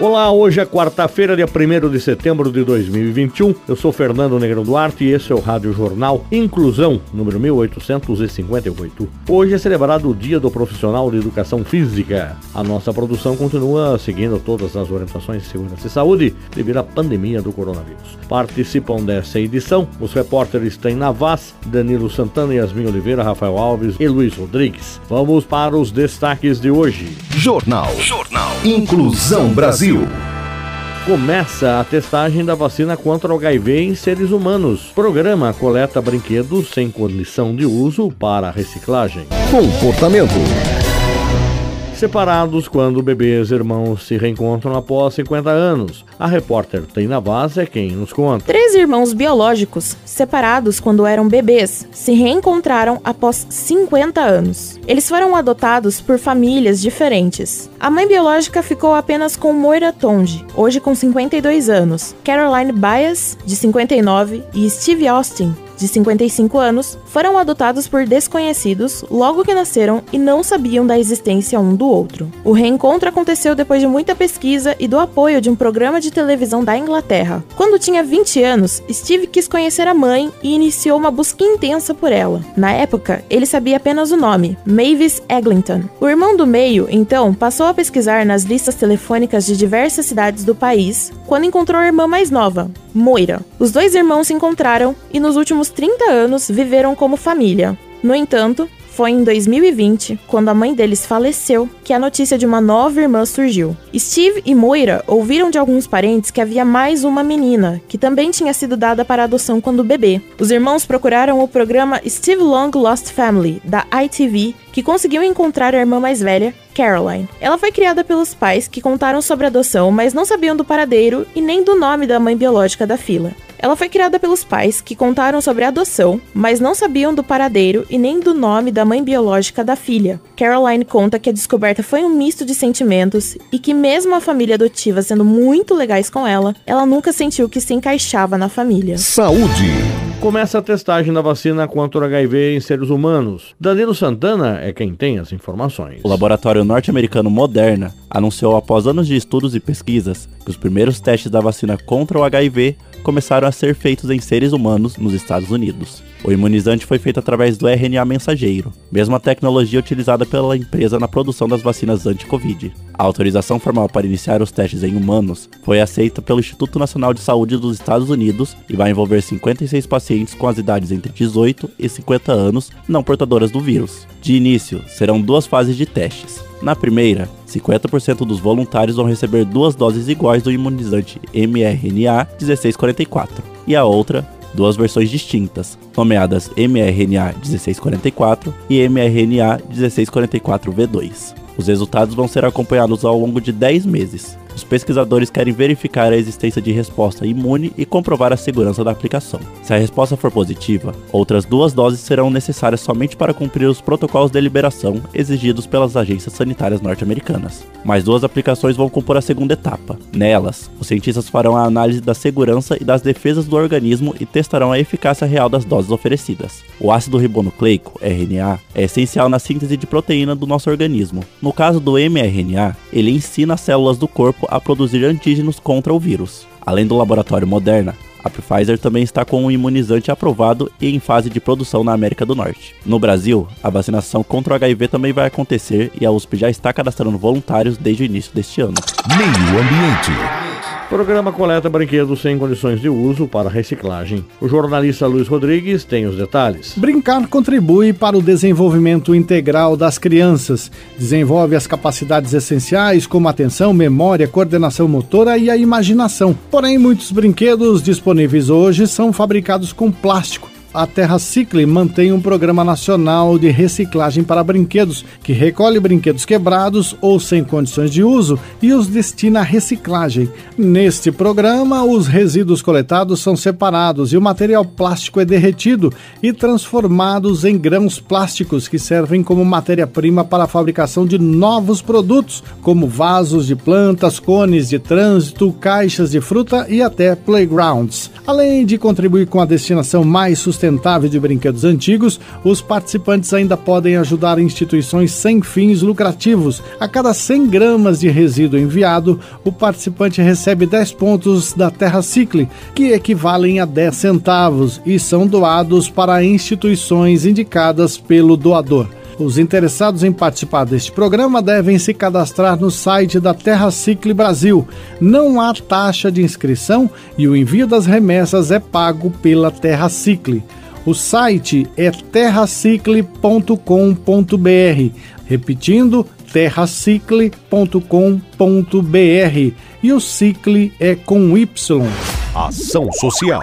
Olá, hoje é quarta-feira, dia 1 de setembro de 2021. Eu sou Fernando Negrão Duarte e esse é o Rádio Jornal Inclusão, número 1858. Hoje é celebrado o Dia do Profissional de Educação Física. A nossa produção continua seguindo todas as orientações de segurança e saúde devido à pandemia do coronavírus. Participam dessa edição os repórteres Tem Navas, Danilo Santana, Yasmin Oliveira, Rafael Alves e Luiz Rodrigues. Vamos para os destaques de hoje. Jornal. Jornal. Inclusão Brasil. Brasil. Começa a testagem da vacina contra o HIV em seres humanos. Programa coleta brinquedos sem condição de uso para reciclagem. Comportamento separados quando bebês irmãos se reencontram após 50 anos. A repórter Taina Vaz é quem nos conta. Três irmãos biológicos, separados quando eram bebês, se reencontraram após 50 anos. Eles foram adotados por famílias diferentes. A mãe biológica ficou apenas com Moira Tonde, hoje com 52 anos, Caroline Bias, de 59, e Steve Austin, de 55 anos, foram adotados por desconhecidos logo que nasceram e não sabiam da existência um do outro. O reencontro aconteceu depois de muita pesquisa e do apoio de um programa de televisão da Inglaterra. Quando tinha 20 anos, Steve quis conhecer a mãe e iniciou uma busca intensa por ela. Na época, ele sabia apenas o nome, Mavis Eglinton. O irmão do meio, então, passou a pesquisar nas listas telefônicas de diversas cidades do país quando encontrou a irmã mais nova, Moira. Os dois irmãos se encontraram e nos últimos 30 anos viveram como família. No entanto, foi em 2020, quando a mãe deles faleceu, que a notícia de uma nova irmã surgiu. Steve e Moira ouviram de alguns parentes que havia mais uma menina, que também tinha sido dada para adoção quando bebê. Os irmãos procuraram o programa Steve Long Lost Family, da ITV, que conseguiu encontrar a irmã mais velha, Caroline. Ela foi criada pelos pais que contaram sobre adoção, mas não sabiam do paradeiro e nem do nome da mãe biológica da fila. Ela foi criada pelos pais que contaram sobre a adoção, mas não sabiam do paradeiro e nem do nome da mãe biológica da filha. Caroline conta que a descoberta foi um misto de sentimentos e que, mesmo a família adotiva sendo muito legais com ela, ela nunca sentiu que se encaixava na família. Saúde. Começa a testagem da vacina contra o HIV em seres humanos. Danilo Santana é quem tem as informações. O laboratório norte-americano Moderna anunciou após anos de estudos e pesquisas que os primeiros testes da vacina contra o HIV começaram a ser feitos em seres humanos nos Estados Unidos. O imunizante foi feito através do RNA mensageiro, mesma tecnologia utilizada pela empresa na produção das vacinas anti-Covid. A autorização formal para iniciar os testes em humanos foi aceita pelo Instituto Nacional de Saúde dos Estados Unidos e vai envolver 56 pacientes com as idades entre 18 e 50 anos não portadoras do vírus. De início, serão duas fases de testes. Na primeira, 50% dos voluntários vão receber duas doses iguais do imunizante mRNA 1644 e a outra duas versões distintas, nomeadas mRNA 1644 e mRNA 1644V2. Os resultados vão ser acompanhados ao longo de 10 meses. Os pesquisadores querem verificar a existência de resposta imune e comprovar a segurança da aplicação. Se a resposta for positiva, outras duas doses serão necessárias somente para cumprir os protocolos de liberação exigidos pelas agências sanitárias norte-americanas. Mais duas aplicações vão compor a segunda etapa. Nelas, os cientistas farão a análise da segurança e das defesas do organismo e testarão a eficácia real das doses oferecidas. O ácido ribonucleico, RNA, é essencial na síntese de proteína do nosso organismo. No caso do mRNA, ele ensina as células do corpo a produzir antígenos contra o vírus. Além do laboratório Moderna, a Pfizer também está com um imunizante aprovado e em fase de produção na América do Norte. No Brasil, a vacinação contra o HIV também vai acontecer e a USP já está cadastrando voluntários desde o início deste ano. Meio Ambiente. Programa coleta brinquedos sem condições de uso para reciclagem. O jornalista Luiz Rodrigues tem os detalhes. Brincar contribui para o desenvolvimento integral das crianças. Desenvolve as capacidades essenciais como atenção, memória, coordenação motora e a imaginação. Porém, muitos brinquedos disponíveis hoje são fabricados com plástico a Terra Cicle mantém um programa nacional de reciclagem para brinquedos, que recolhe brinquedos quebrados ou sem condições de uso e os destina à reciclagem. Neste programa, os resíduos coletados são separados e o material plástico é derretido e transformados em grãos plásticos que servem como matéria-prima para a fabricação de novos produtos, como vasos de plantas, cones de trânsito, caixas de fruta e até playgrounds. Além de contribuir com a destinação mais sustentável de brinquedos antigos, os participantes ainda podem ajudar instituições sem fins lucrativos. A cada 100 gramas de resíduo enviado, o participante recebe 10 pontos da Terra Cicle, que equivalem a 10 centavos e são doados para instituições indicadas pelo doador. Os interessados em participar deste programa devem se cadastrar no site da Terra Cicle Brasil. Não há taxa de inscrição e o envio das remessas é pago pela Terra Cicle. O site é terracicle.com.br. Repetindo, terracicle.com.br. E o Cicle é com Y. Ação Social.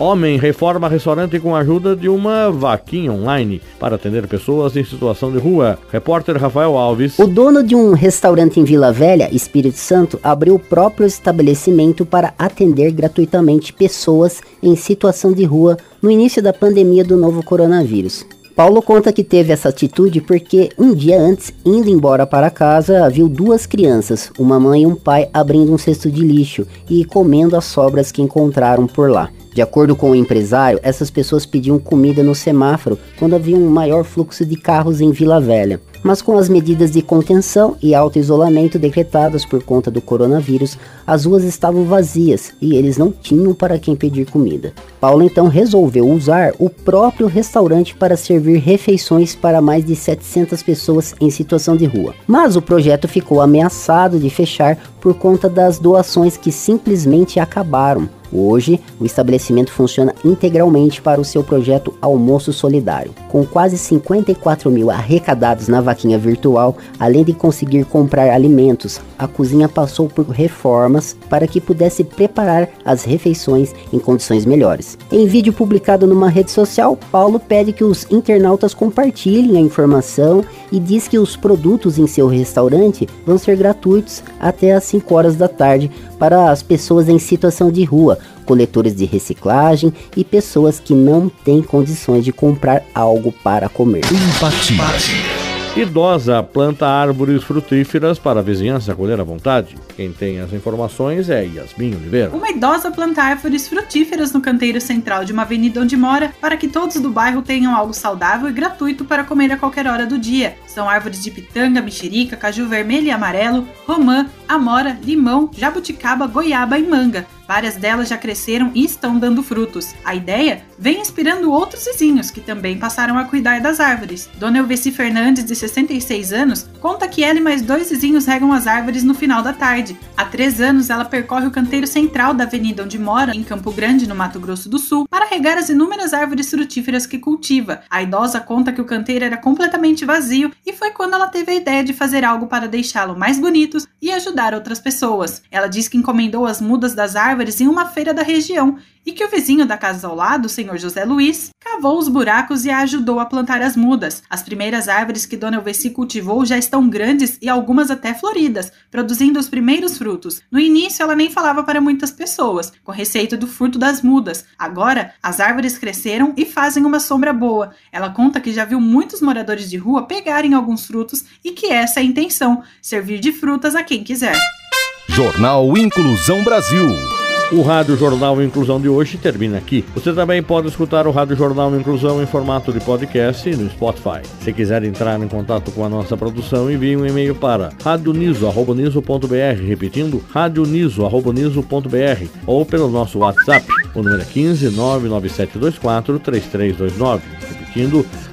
Homem reforma restaurante com a ajuda de uma vaquinha online para atender pessoas em situação de rua. Repórter Rafael Alves. O dono de um restaurante em Vila Velha, Espírito Santo, abriu o próprio estabelecimento para atender gratuitamente pessoas em situação de rua no início da pandemia do novo coronavírus. Paulo conta que teve essa atitude porque um dia antes, indo embora para casa, viu duas crianças, uma mãe e um pai, abrindo um cesto de lixo e comendo as sobras que encontraram por lá. De acordo com o empresário, essas pessoas pediam comida no semáforo quando havia um maior fluxo de carros em Vila Velha. Mas com as medidas de contenção e auto-isolamento decretadas por conta do coronavírus, as ruas estavam vazias e eles não tinham para quem pedir comida. Paulo então resolveu usar o próprio restaurante para servir refeições para mais de 700 pessoas em situação de rua. Mas o projeto ficou ameaçado de fechar por conta das doações que simplesmente acabaram. Hoje, o estabelecimento funciona integralmente para o seu projeto Almoço Solidário. Com quase 54 mil arrecadados na vaquinha virtual, além de conseguir comprar alimentos, a cozinha passou por reformas para que pudesse preparar as refeições em condições melhores. Em vídeo publicado numa rede social, Paulo pede que os internautas compartilhem a informação e diz que os produtos em seu restaurante vão ser gratuitos até às 5 horas da tarde para as pessoas em situação de rua, coletores de reciclagem e pessoas que não têm condições de comprar algo para comer. Empatia. Idosa planta árvores frutíferas para a vizinhança colher à vontade. Quem tem as informações é Yasmin Oliveira. Uma idosa planta árvores frutíferas no canteiro central de uma avenida onde mora para que todos do bairro tenham algo saudável e gratuito para comer a qualquer hora do dia. São árvores de pitanga, mexerica, caju vermelho e amarelo, romã, amora, limão, jabuticaba, goiaba e manga. Várias delas já cresceram e estão dando frutos. A ideia vem inspirando outros vizinhos que também passaram a cuidar das árvores. Dona Elveci Fernandes, de 66 anos, conta que ela e mais dois vizinhos regam as árvores no final da tarde. Há três anos, ela percorre o canteiro central da avenida onde mora, em Campo Grande, no Mato Grosso do Sul, para regar as inúmeras árvores frutíferas que cultiva. A idosa conta que o canteiro era completamente vazio e foi quando ela teve a ideia de fazer algo para deixá-lo mais bonitos e ajudar outras pessoas. Ela diz que encomendou as mudas das árvores em uma feira da região e que o vizinho da casa ao lado, o senhor José Luiz, cavou os buracos e a ajudou a plantar as mudas. As primeiras árvores que Dona Elveci cultivou já estão grandes e algumas até floridas, produzindo os primeiros frutos. No início, ela nem falava para muitas pessoas, com receita do fruto das mudas. Agora, as árvores cresceram e fazem uma sombra boa. Ela conta que já viu muitos moradores de rua pegarem alguns frutos e que essa é a intenção: servir de frutas a quem quiser. Jornal Inclusão Brasil. O Rádio Jornal Inclusão de hoje termina aqui. Você também pode escutar o Rádio Jornal Inclusão em formato de podcast no Spotify. Se quiser entrar em contato com a nossa produção, envie um e-mail para radioniso.niso.br, repetindo, radioniso.niso.br ou pelo nosso WhatsApp, o número é 15 99724 3329, repetindo,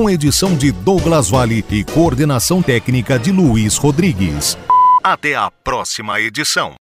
com edição de Douglas Vale e coordenação técnica de Luiz Rodrigues. Até a próxima edição.